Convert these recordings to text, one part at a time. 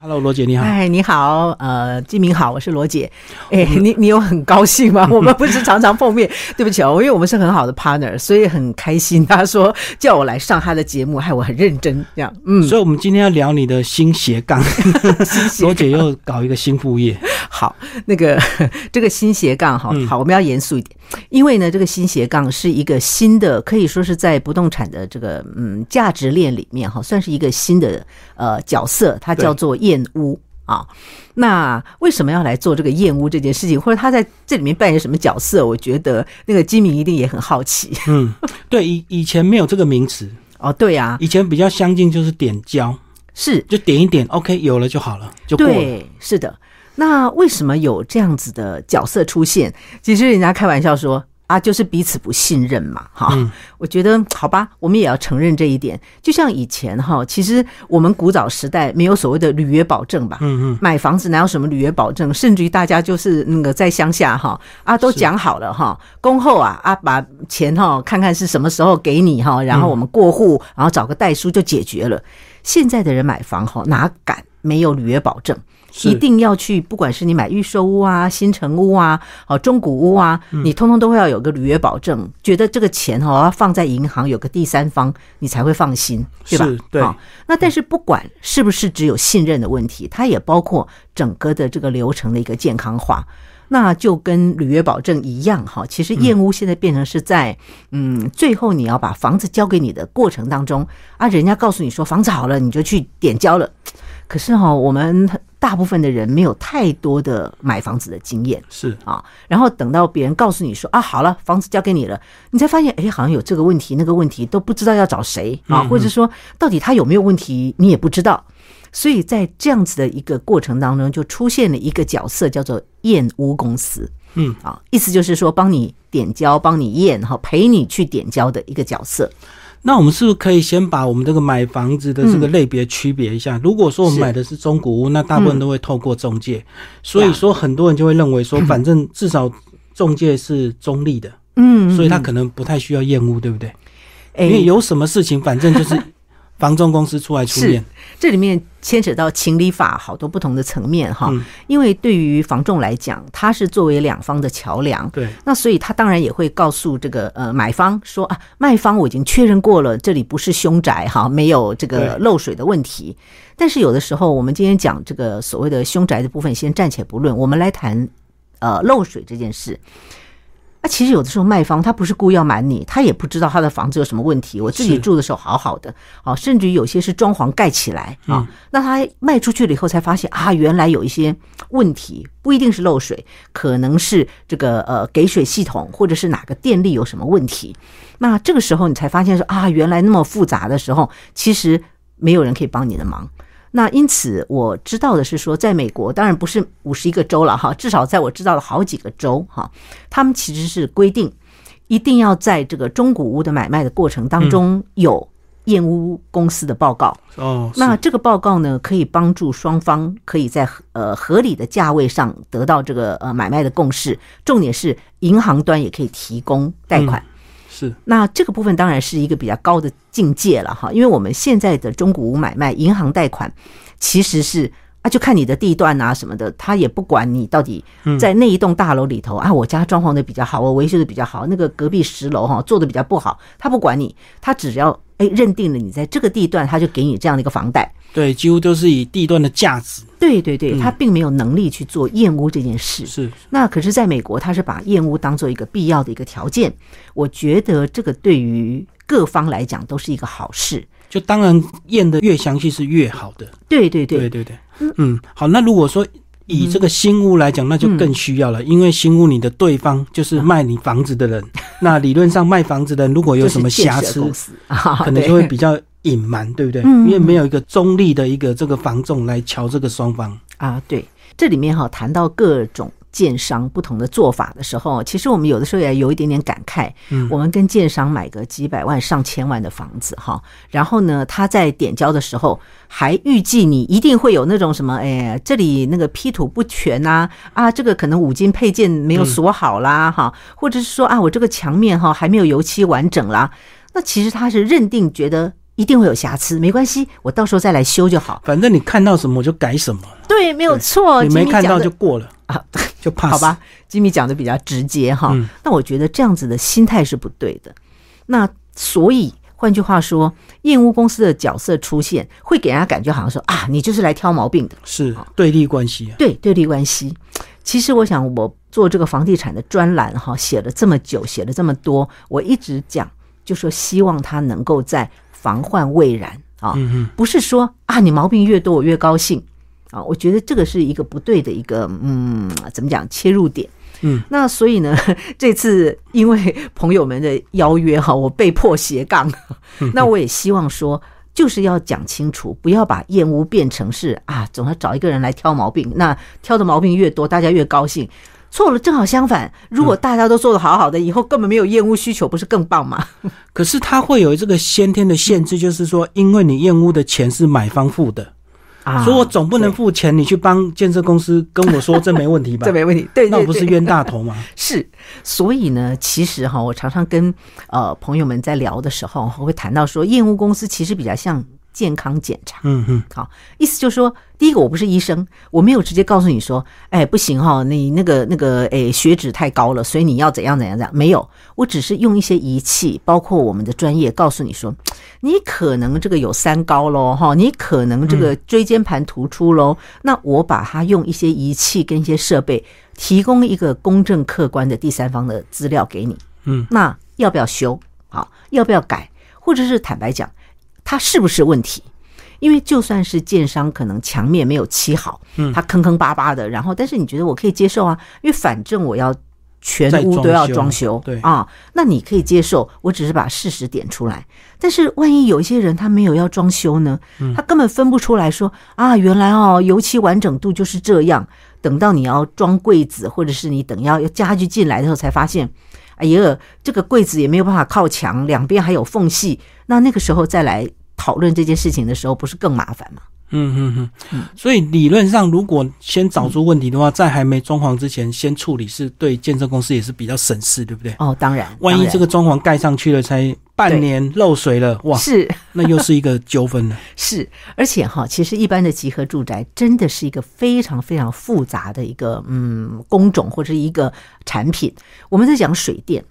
Hello，罗姐你好。哎，你好，呃，金明好，我是罗姐。哎，你你有很高兴吗？我们不是常常碰面，对不起哦，因为我们是很好的 partner，所以很开心。他说叫我来上他的节目，害我很认真这样。嗯，所以我们今天要聊你的新斜杠 罗姐又搞一个新副业。好，那个这个新斜杠哈，好，我们要严肃一点，因为呢，这个新斜杠是一个新的，可以说是在不动产的这个嗯价值链里面哈，算是一个新的呃角色，它叫做燕屋啊。那为什么要来做这个燕屋这件事情，或者他在这里面扮演什么角色？我觉得那个基民一定也很好奇。嗯，对，以以前没有这个名词哦，对呀，以前比较相近就是点胶，是就点一点，OK，有了就好了，就过了，是的。那为什么有这样子的角色出现？其实人家开玩笑说啊，就是彼此不信任嘛，哈。我觉得好吧，我们也要承认这一点。就像以前哈，其实我们古早时代没有所谓的履约保证吧？嗯嗯。买房子哪有什么履约保证？甚至于大家就是那个在乡下哈啊，都讲好了哈，恭候啊啊，把钱哈看看是什么时候给你哈，然后我们过户，然后找个代书就解决了。现在的人买房哈，哪敢没有履约保证？一定要去，不管是你买预售屋啊、新城屋啊、哦中古屋啊，你通通都会要有个履约保证，觉得这个钱哈要放在银行，有个第三方，你才会放心，对吧？对。那但是不管是不是只有信任的问题，它也包括整个的这个流程的一个健康化，那就跟履约保证一样哈。其实验屋现在变成是在嗯，最后你要把房子交给你的过程当中啊，人家告诉你说房子好了，你就去点交了。可是哈，我们大部分的人没有太多的买房子的经验，是啊。然后等到别人告诉你说啊，好了，房子交给你了，你才发现，哎，好像有这个问题、那个问题，都不知道要找谁啊，或者说到底他有没有问题，你也不知道。所以在这样子的一个过程当中，就出现了一个角色，叫做验屋公司。嗯啊，意思就是说，帮你点交、帮你验，哈，陪你去点交的一个角色。那我们是不是可以先把我们这个买房子的这个类别区别一下？如果说我们买的是中古屋，那大部分都会透过中介，所以说很多人就会认为说，反正至少中介是中立的，嗯，所以他可能不太需要验屋，对不对？因为有什么事情，反正就是。房仲公司出来出面，这里面牵扯到情理法好多不同的层面哈。因为对于房仲来讲，他是作为两方的桥梁，对，那所以他当然也会告诉这个呃买方说啊，卖方我已经确认过了，这里不是凶宅哈，没有这个漏水的问题。但是有的时候，我们今天讲这个所谓的凶宅的部分，先暂且不论，我们来谈呃漏水这件事。那其实有的时候卖方他不是故意要瞒你，他也不知道他的房子有什么问题。我自己住的时候好好的，啊，甚至于有些是装潢盖起来啊，那他卖出去了以后才发现啊，原来有一些问题，不一定是漏水，可能是这个呃给水系统或者是哪个电力有什么问题。那这个时候你才发现说啊，原来那么复杂的时候，其实没有人可以帮你的忙。那因此我知道的是说，在美国当然不是五十一个州了哈，至少在我知道的好几个州哈，他们其实是规定一定要在这个中古屋的买卖的过程当中有验屋公司的报告哦。那这个报告呢，可以帮助双方可以在呃合理的价位上得到这个呃买卖的共识。重点是银行端也可以提供贷款。是，那这个部分当然是一个比较高的境界了哈，因为我们现在的中古屋买卖，银行贷款其实是啊，就看你的地段啊什么的，他也不管你到底在那一栋大楼里头啊，我家装潢的比较好，我维修的比较好，那个隔壁十楼哈做的比较不好，他不管你，他只要。哎，认定了你在这个地段，他就给你这样的一个房贷。对，几乎都是以地段的价值。对对对，他并没有能力去做验屋这件事。是。那可是在美国，他是把验屋当做一个必要的一个条件。我觉得这个对于各方来讲都是一个好事。就当然验的越详细是越好的。对对对对对对。嗯，好。那如果说。以这个新屋来讲，那就更需要了，因为新屋你的对方就是卖你房子的人，那理论上卖房子的人如果有什么瑕疵，可能就会比较隐瞒，对不对？因为没有一个中立的一个这个房仲来瞧这个双方啊。对，这里面哈谈到各种。建商不同的做法的时候，其实我们有的时候也有一点点感慨。嗯，我们跟建商买个几百万、上千万的房子哈，然后呢，他在点交的时候还预计你一定会有那种什么，哎，这里那个批土不全呐，啊，这个可能五金配件没有锁好啦，哈，或者是说啊，我这个墙面哈还没有油漆完整啦。那其实他是认定觉得一定会有瑕疵，没关系，我到时候再来修就好。反正你看到什么我就改什么，对，没有错。你没看到就过了啊，就怕好吧。吉米讲的比较直接哈，嗯那我觉得这样子的心态是不对的。那所以换句话说，燕屋公司的角色出现，会给人家感觉好像说啊，你就是来挑毛病的，是对立关系啊。对对立关系。其实我想，我做这个房地产的专栏哈，写了这么久，写了这么多，我一直讲，就说希望他能够在防患未然啊，不是说啊你毛病越多我越高兴啊，我觉得这个是一个不对的一个嗯怎么讲切入点。嗯，那所以呢，这次因为朋友们的邀约哈，我被迫斜杠，那我也希望说。就是要讲清楚，不要把厌恶变成是啊，总要找一个人来挑毛病。那挑的毛病越多，大家越高兴。错了，正好相反。如果大家都做的好好的，以后根本没有厌恶需求，不是更棒吗？可是它会有这个先天的限制，就是说，因为你厌恶的钱是买方付的。啊所以我总不能付钱，你去帮建设公司跟我说这没问题吧？这没问题，对那我不是冤大头吗？是，所以呢，其实哈，我常常跟呃朋友们在聊的时候，我会谈到说，验屋公司其实比较像健康检查。嗯嗯，好，意思就是说，第一个我不是医生，我没有直接告诉你说，哎，不行哈，你那个那个，哎，血脂太高了，所以你要怎样怎样怎样。没有，我只是用一些仪器，包括我们的专业，告诉你说，你可能这个有三高喽，哈，你可能这个椎间盘突出喽。那我把它用一些仪器跟一些设备，提供一个公正客观的第三方的资料给你。嗯，那要不要修？好，要不要改？或者是坦白讲，它是不是问题？因为就算是建商可能墙面没有漆好，嗯它坑坑巴巴的，然后但是你觉得我可以接受啊？因为反正我要全屋都要装修对啊，那你可以接受，我只是把事实点出来。但是万一有一些人他没有要装修呢，嗯他根本分不出来说啊，原来哦油漆完整度就是这样。等到你要装柜子，或者是你等要要家具进来的时候，才发现，哎呀，这个柜子也没有办法靠墙，两边还有缝隙。那那个时候再来讨论这件事情的时候，不是更麻烦吗？嗯嗯嗯，所以理论上，如果先找出问题的话，在还没装潢之前先处理，是对建设公司也是比较省事，对不对？哦，当然，万一这个装潢盖上去了，才半年漏水了，哇，是那又是一个纠纷了。是，而且哈，其实一般的集合住宅真的是一个非常非常复杂的一个嗯工种或者一个产品。我们在讲水电，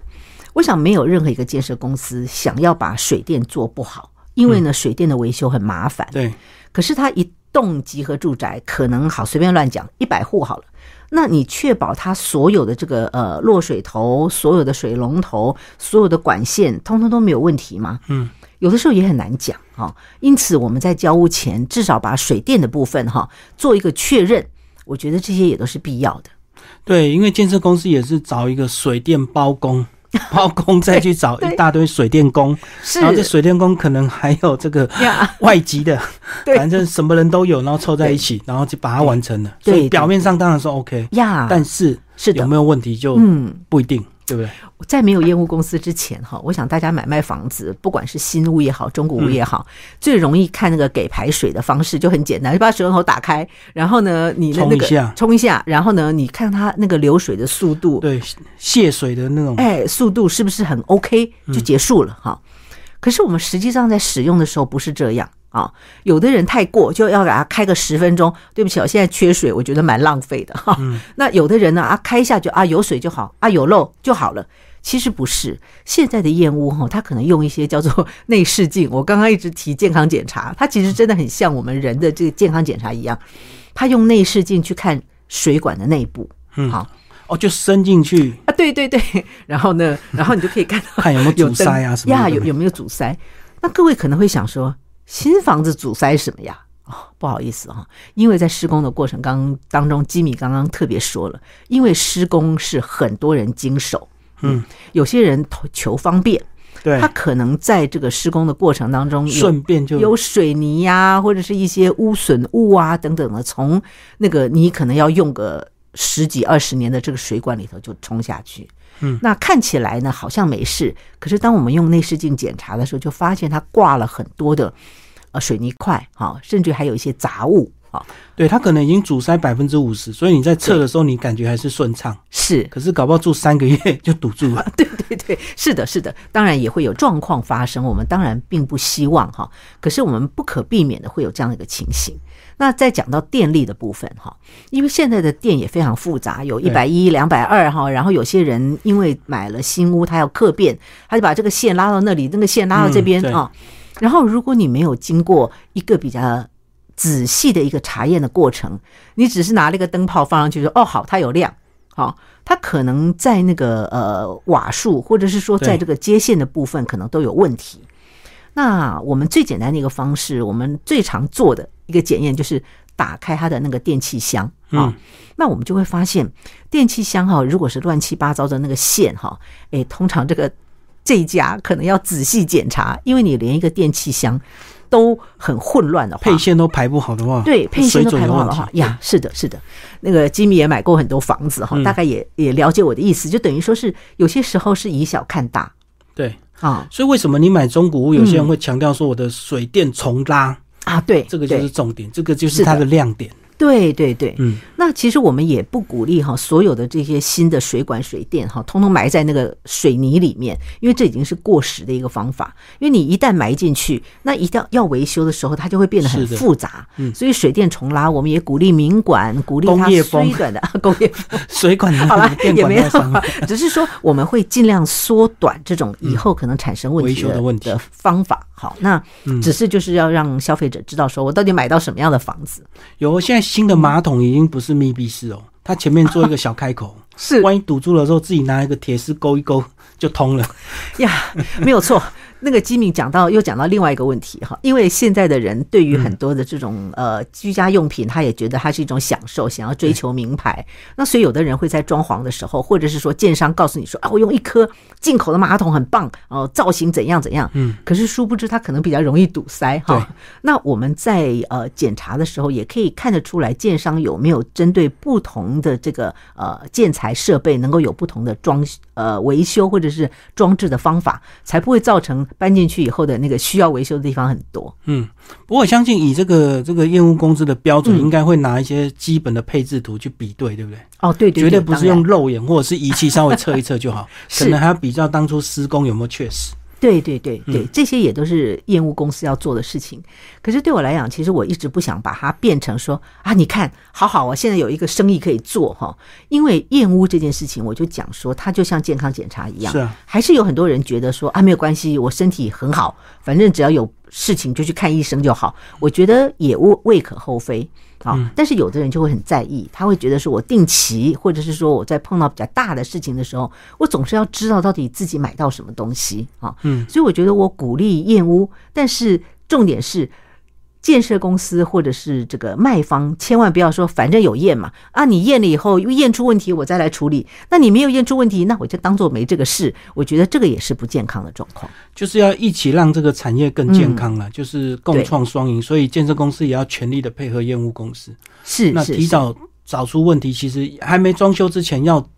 我想没有任何一个建设公司想要把水电做不好，因为呢，水电的维修很麻烦。对，可是它一栋集合住宅可能好随便乱讲一百户好了，那你确保它所有的这个呃落水头、所有的水龙头、所有的管线，通通都没有问题吗？嗯，有的时候也很难讲哈、因此我们在交屋前至少把水电的部分哈、做一个确认，我觉得这些也都是必要的。对，因为建设公司也是找一个水电包工，包工再去找一大堆水电工，是。然后这水电工可能还有这个，外籍的，对。反正什么人都有，然后凑在一起，然后就把它完成了。所以表面上当然是 OK，呀，但是是的。有没有问题就嗯。不一定，对不对？在没有验屋公司之前，哈，我想大家买卖房子，不管是新屋也好，中古屋也好，最容易看那个给排水的方式就很简单，就把水龙头打开，然后呢，你的那个冲一下冲一下，然后呢，你看它那个流水的速度，对，泄水的那种，哎，速度是不是很 OK 就结束了哈？可是我们实际上在使用的时候不是这样啊，有的人太过就要给他开个十分钟，对不起，我现在缺水，我觉得蛮浪费的哈。那有的人呢啊，开一下就啊有水就好啊有漏就好了。其实不是，现在的燕屋哈，它可能用一些叫做内视镜。我刚刚一直提健康检查，它其实真的很像我们人的这个健康检查一样，它用内视镜去看水管的内部。嗯好哦，就伸进去啊，对对对，然后呢，然后你就可以看到 看有没有有阻塞啊什么呀，有有没有阻塞？那各位可能会想说，新房子阻塞什么呀？哦，不好意思哈、因为在施工的过程刚当中，吉米刚刚特别说了，因为施工是很多人经手，嗯，有些人求求方便，对他，可能在这个施工的过程当中有顺便就有水泥呀、或者是一些污损物啊等等的，从那个你可能要用个十几二十年的这个水管里头就冲下去。嗯，那看起来呢好像没事，可是当我们用内视镜检查的时候，就发现它挂了很多的呃水泥块，哈、甚至还有一些杂物。哈。对，它可能已经阻塞百分之五十，所以你在测的时候，你感觉还是顺畅。是，可是搞不好住三个月就堵住了。对对对，是的，是的，当然也会有状况发生，我们当然并不希望哈。可是我们不可避免的会有这样的一个情形。那再讲到电力的部分哈，因为现在的电也非常复杂，有一百一、两百二哈，然后有些人因为买了新屋，他要客变，他就把这个线拉到那里，那个线拉到这边啊。然后如果你没有经过一个比较仔细的一个查验的过程，你只是拿了一个灯泡放上去说哦好，它有亮，好，它可能在那个呃瓦数或者是说在这个接线的部分可能都有问题。那我们最简单的一个方式，我们最常做的一个检验就是打开它的那个电器箱啊。那我们就会发现，电器箱哈，如果是乱七八糟的那个线哈，诶，通常这个这一家可能要仔细检查，因为你连一个电器箱都很混乱的话，配线都排不好的话，对，配线都排不好的话呀，是的，是的。那个吉米也买过很多房子哈，大概也也了解我的意思，就等于说是有些时候是以小看大，对。啊，所以为什么你买中古屋，有些人会强调说我的水电重拉啊？对，这个就是重点，这个就是它的亮点。对对对，嗯，那其实我们也不鼓励哈，所有的这些新的水管水电哈，通通埋在那个水泥里面，因为这已经是过时的一个方法。因为你一旦埋进去，那一定要维修的时候，它就会变得很复杂。嗯，所以水电重拉，我们也鼓励民管，鼓励它缩短的工业 水管好了，也没有，只是说我们会尽量缩短这种以后可能产生问题的问题。的方法。好，那只是就是要让消费者知道，说我到底买到什么样的房子。有现在新的马桶已经不是密闭式哦，它前面做一个小开口，是万一堵住了之后，自己拿一个铁丝勾一勾就通了。呀，没有错。那个机敏讲到，又讲到另外一个问题哈，因为现在的人对于很多的这种呃居家用品，他也觉得它是一种享受，想要追求名牌。那所以有的人会在装潢的时候，或者是说建商告诉你说啊，我用一颗进口的马桶很棒哦，造型怎样怎样。嗯。可是殊不知它可能比较容易堵塞哈。那我们在呃检查的时候，也可以看得出来建商有没有针对不同的这个呃建材设备，能够有不同的装呃维修或者是装置的方法，才不会造成。搬进去以后的那个需要维修的地方很多。嗯，不过我相信以这个这个验屋公司的标准，应该会拿一些基本的配置图去比对，对不对？哦，对对，绝对不是用肉眼或者是仪器稍微测一测就好，可能还要比较当初施工有没有确实。对对对对，这些也都是验屋公司要做的事情。可是对我来讲，其实我一直不想把它变成说啊，你看，好好我，现在有一个生意可以做哈。因为验屋这件事情，我就讲说，它就像健康检查一样，是啊，还是有很多人觉得说啊，没有关系，我身体很好，反正只要有事情就去看医生就好。我觉得也无未可厚非。啊，但是有的人就会很在意，他会觉得说，我定期或者是说我在碰到比较大的事情的时候，我总是要知道到底自己买到什么东西啊。嗯，所以我觉得我鼓励燕屋，但是重点是。建设公司或者是这个卖方，千万不要说反正有验嘛啊，你验了以后又验出问题，我再来处理。那你没有验出问题，那我就当做没这个事。我觉得这个也是不健康的状况。就是要一起让这个产业更健康了，就是共创双赢。所以建设公司也要全力的配合验屋公司。是，那提早找出问题，其实还没装修之前要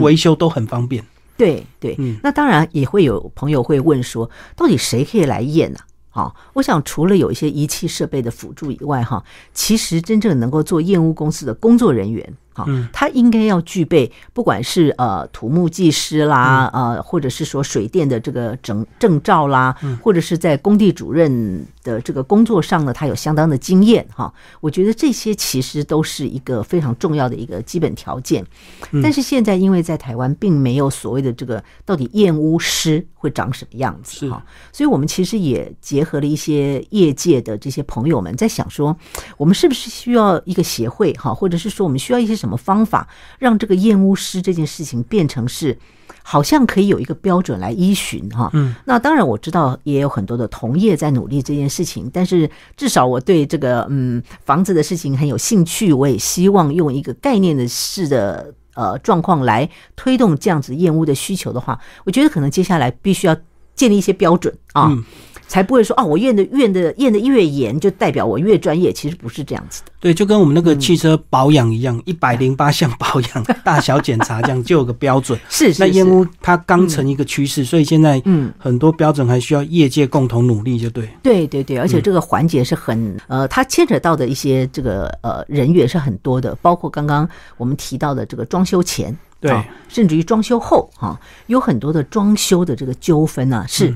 维修都很方便。对对，那当然也会有朋友会问说，到底谁可以来验呢？好，我想除了有一些仪器设备的辅助以外，哈，其实真正能够做验屋公司的工作人员。好，他应该要具备，不管是呃土木技师啦，呃，或者是说水电的这个证证照啦，或者是在工地主任的这个工作上呢，他有相当的经验哈。我觉得这些其实都是一个非常重要的一个基本条件。但是现在因为在台湾并没有所谓的这个到底验屋师会长什么样子哈，所以我们其实也结合了一些业界的这些朋友们在想说，我们是不是需要一个协会哈，或者是说我们需要一些。什么方法让这个验屋师这件事情变成是好像可以有一个标准来依循哈？嗯，那当然我知道也有很多的同业在努力这件事情，但是至少我对这个嗯房子的事情很有兴趣，我也希望用一个概念的式的呃状况来推动这样子验屋的需求的话，我觉得可能接下来必须要建立一些标准啊。才不会说哦，我验的验的验的越严，就代表我越专业。其实不是这样子的。对，就跟我们那个汽车保养一样，一百零八项保养大小检查这样就有个标准。是是，那烟雾它刚成一个趋势，所以现在嗯很多标准还需要业界共同努力，就对。对对对，而且这个环节是很呃，它牵扯到的一些这个呃人员是很多的，包括刚刚我们提到的这个装修前。对，甚至于装修后哈，有很多的装修的这个纠纷呢。是，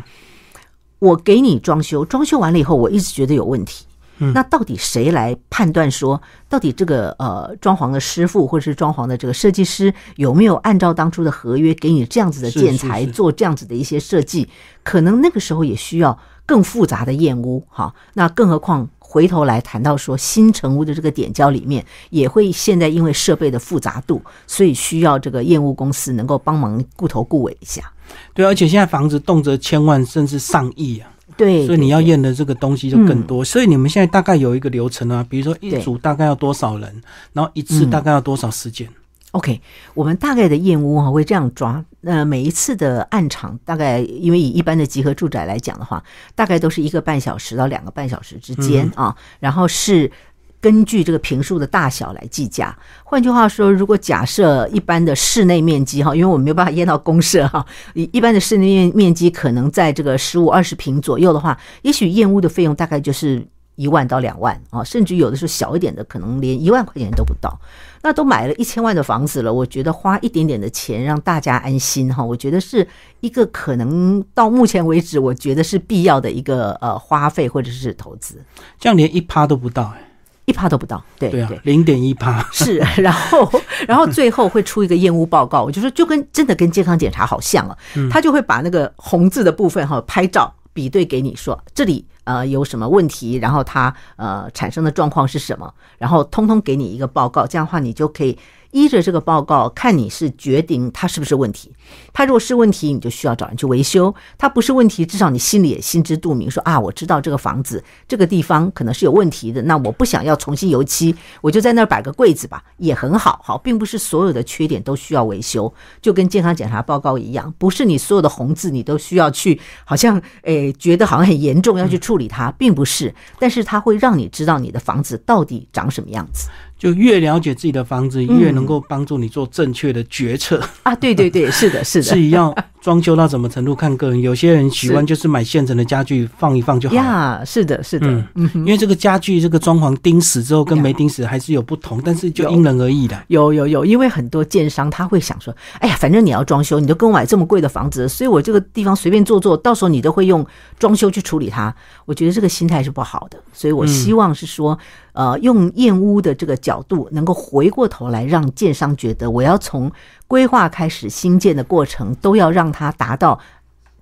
我给你装修，装修完了以后，我一直觉得有问题。嗯，那到底谁来判断说，到底这个呃装潢的师傅或者是装潢的这个设计师有没有按照当初的合约给你这样子的建材做这样子的一些设计？可能那个时候也需要更复杂的验屋哈。那更何况。回头来谈到说，新成屋的这个点胶里面也会现在因为设备的复杂度，所以需要这个验屋公司能够帮忙顾头顾尾一下。对，而且现在房子动辄千万甚至上亿啊。对，所以你要验的这个东西就更多。所以你们现在大概有一个流程啊，比如说一组大概要多少人，然后一次大概要多少时间。OK，我们大概的燕屋哈会这样抓，呃，每一次的暗场大概，因为以一般的集合住宅来讲的话，大概都是一个半小时到两个半小时之间啊，然后是根据这个平数的大小来计价。换句话说，如果假设一般的室内面积哈，因为我们没有办法验到公社哈，一 一般的室内面面积可能在这个十五二十平左右的话，也许燕屋的费用大概就是一万到两万啊，甚至有的时候小一点的，可能连一万块钱都不到。那都买了一千万的房子了，我觉得花一点点的钱让大家安心哈，我觉得是一个可能到目前为止，我觉得是必要的一个呃花费或者是投资。这样连一趴都不到哎，一趴都不到，对对啊，零点一趴。是，然后然后最后会出一个验屋报告，我就说就跟真的跟健康检查好像啊，他就会把那个红字的部分哈拍照比对给你说这里。呃，有什么问题？然后它呃产生的状况是什么？然后通通给你一个报告，这样的话你就可以。依着这个报告看你是决定它是不是问题，它如果是问题，你就需要找人去维修；它不是问题，至少你心里也心知肚明，说啊，我知道这个房子这个地方可能是有问题的，那我不想要重新油漆，我就在那儿摆个柜子吧，也很好。好，并不是所有的缺点都需要维修，就跟健康检查报告一样，不是你所有的红字你都需要去，好像诶觉得好像很严重要去处理它，并不是，但是它会让你知道你的房子到底长什么样子。就越了解自己的房子，越能够帮助你做正确的决策啊！对对对，是的，是的。至于要装修到什么程度，看个人。有些人喜欢就是买现成的家具放一放就好。呀，是的，是的。嗯，因为这个家具这个装潢钉死之后跟没钉死还是有不同，但是就因人而异的。有有有，因为很多建商他会想说，哎呀，反正你要装修，你就跟我买这么贵的房子，所以我这个地方随便做做到时候你都会用装修去处理它。我觉得这个心态是不好的，所以我希望是说。呃，用验屋的这个角度，能够回过头来让建商觉得，我要从规划开始新建的过程，都要让它达到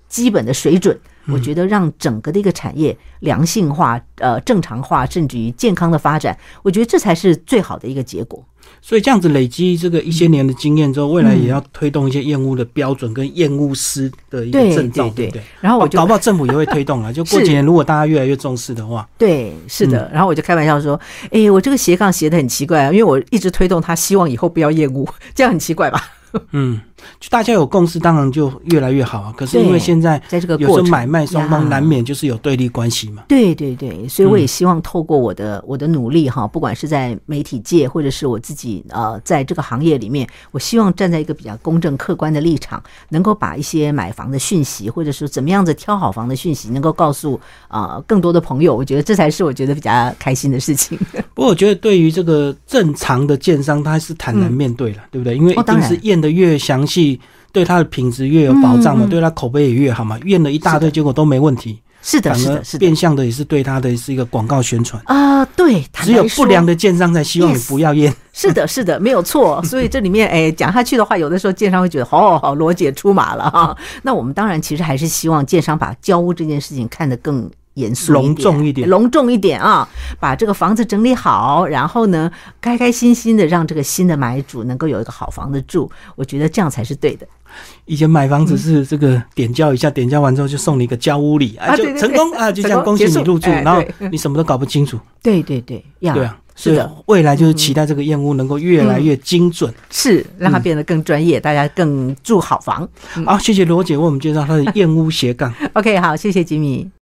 基本的水准。我觉得让整个的一个产业良性化、呃正常化，甚至于健康的发展，我觉得这才是最好的一个结果。所以这样子累积这个一些年的经验之后，未来也要推动一些验屋的标准跟验屋师的一个证照，对不对？然后我就搞不好政府也会推动了。就过几年，如果大家越来越重视的话，对，是的。然后我就开玩笑说：“哎，我这个斜杠斜的很奇怪啊，因为我一直推动他，希望以后不要验屋，这样很奇怪吧？” 嗯，就大家有共识，当然就越来越好啊。可是因为现在在这个有时候买卖双方难免就是有对立关系嘛。对对对，所以我也希望透过我的我的努力哈，不管是在媒体界或者是我自己呃，在这个行业里面，我希望站在一个比较公正客观的立场，能够把一些买房的讯息，或者是怎么样子挑好房的讯息，能够告诉啊更多的朋友。我觉得这才是我觉得比较开心的事情。不过我觉得对于这个正常的建商，他是坦然面对了，对不对？因为一定是验。的越详细，对它的品质越有保障嘛，对它口碑也越好嘛。验了一大堆，结果都没问题，是的，是的，是。变相的也是对它的是一个广告宣传啊。对，只有不良的建商才希望你不要验。是的，是的，没有错。所以这里面哎讲下去的话，有的时候建商会觉得好好好，罗姐出马了哈。那我们当然其实还是希望建商把交屋这件事情看得更。严肃隆重一点，隆重一点啊！把这个房子整理好，然后呢，开开心心的让这个新的买主能够有一个好房子住，我觉得这样才是对的。以前买房子是这个点交一下，点交完之后就送你一个交屋礼啊，就成功啊，就这样恭喜你入住，然后你什么都搞不清楚。对对对，对啊，是的，未来就是期待这个燕屋能够越来越精准，是让它变得更专业，大家更住好房。好，谢谢罗姐为我们介绍她的燕屋斜杠。OK，好，谢谢吉米。